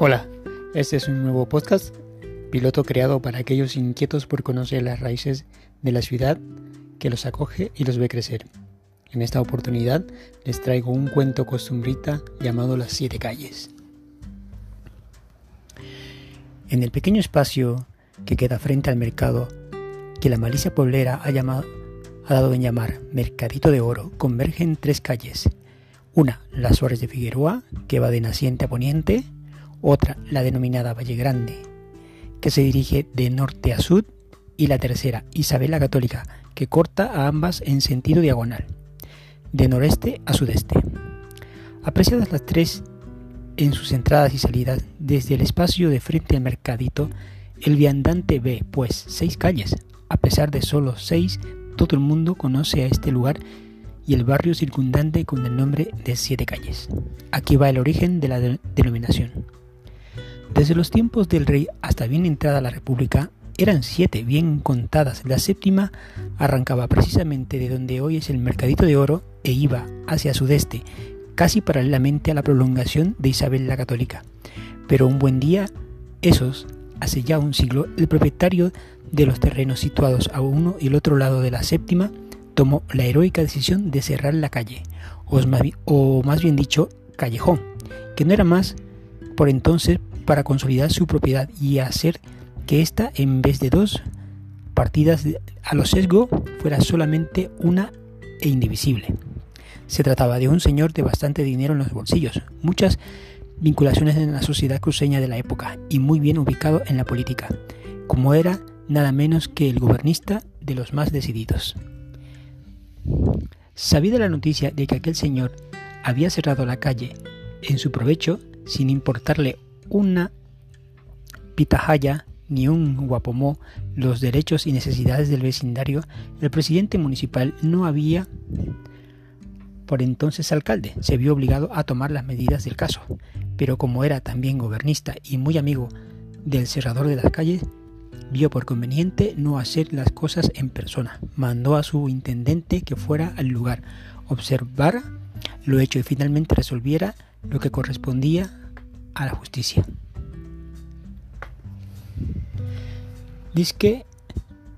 Hola, este es un nuevo podcast, piloto creado para aquellos inquietos por conocer las raíces de la ciudad que los acoge y los ve crecer. En esta oportunidad les traigo un cuento costumbrita llamado Las Siete Calles. En el pequeño espacio que queda frente al mercado, que la malicia pueblera ha, llamado, ha dado en llamar Mercadito de Oro, convergen tres calles. Una, las Suárez de Figueroa, que va de naciente a poniente, otra, la denominada Valle Grande, que se dirige de norte a sur, y la tercera, Isabel la Católica, que corta a ambas en sentido diagonal, de noreste a sudeste. Apreciadas las tres en sus entradas y salidas desde el espacio de frente al mercadito, el viandante ve, pues, seis calles. A pesar de solo seis, todo el mundo conoce a este lugar y el barrio circundante con el nombre de Siete Calles. Aquí va el origen de la denominación. Desde los tiempos del rey hasta bien entrada la República, eran siete bien contadas. La séptima arrancaba precisamente de donde hoy es el Mercadito de Oro e iba hacia sudeste, casi paralelamente a la prolongación de Isabel la Católica. Pero un buen día, esos, hace ya un siglo, el propietario de los terrenos situados a uno y el otro lado de la séptima tomó la heroica decisión de cerrar la calle, o más bien dicho, callejón, que no era más por entonces para consolidar su propiedad y hacer que ésta, en vez de dos partidas a los sesgo, fuera solamente una e indivisible. Se trataba de un señor de bastante dinero en los bolsillos, muchas vinculaciones en la sociedad cruceña de la época y muy bien ubicado en la política, como era nada menos que el gobernista de los más decididos. Sabida la noticia de que aquel señor había cerrado la calle en su provecho, sin importarle una pitahaya ni un guapomó los derechos y necesidades del vecindario, el presidente municipal no había por entonces alcalde, se vio obligado a tomar las medidas del caso, pero como era también gobernista y muy amigo del cerrador de las calles, vio por conveniente no hacer las cosas en persona. Mandó a su intendente que fuera al lugar, observara lo hecho y finalmente resolviera lo que correspondía a la justicia. Dice que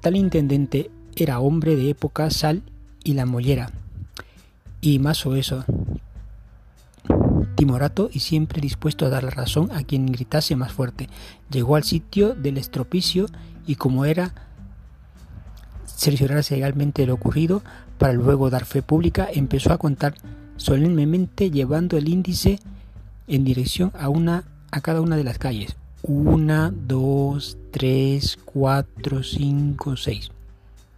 tal intendente era hombre de época sal y la mollera, y más o eso, timorato y siempre dispuesto a dar la razón a quien gritase más fuerte. Llegó al sitio del estropicio y como era cerciorarse legalmente lo ocurrido para luego dar fe pública, empezó a contar solemnemente llevando el índice en dirección a, una, a cada una de las calles. Una, dos, tres, cuatro, cinco, seis.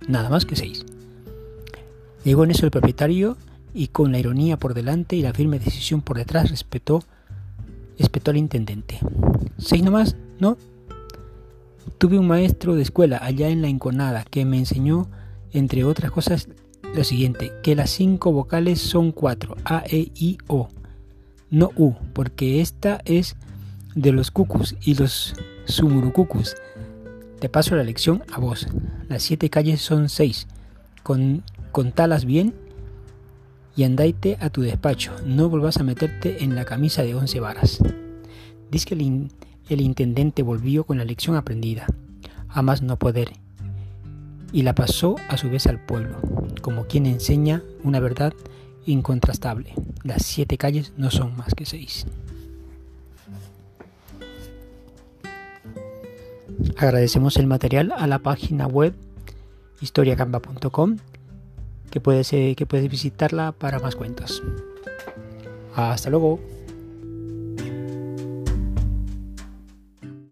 Nada más que seis. Llegó en eso el propietario y con la ironía por delante y la firme decisión por detrás respetó, respetó al intendente. ¿Seis nomás? ¿No? Tuve un maestro de escuela allá en la Inconada que me enseñó, entre otras cosas, lo siguiente, que las cinco vocales son cuatro, A, E, I, O no U, porque esta es de los cucus y los sumurucucus. Te paso la lección a vos. Las siete calles son seis. Con, contalas bien y andaite a tu despacho. No volvás a meterte en la camisa de once varas. Dice que el, el intendente volvió con la lección aprendida, a más no poder, y la pasó a su vez al pueblo, como quien enseña una verdad incontrastable. Las siete calles no son más que seis. Agradecemos el material a la página web historiacamba.com que puedes, que puedes visitarla para más cuentos. Hasta luego.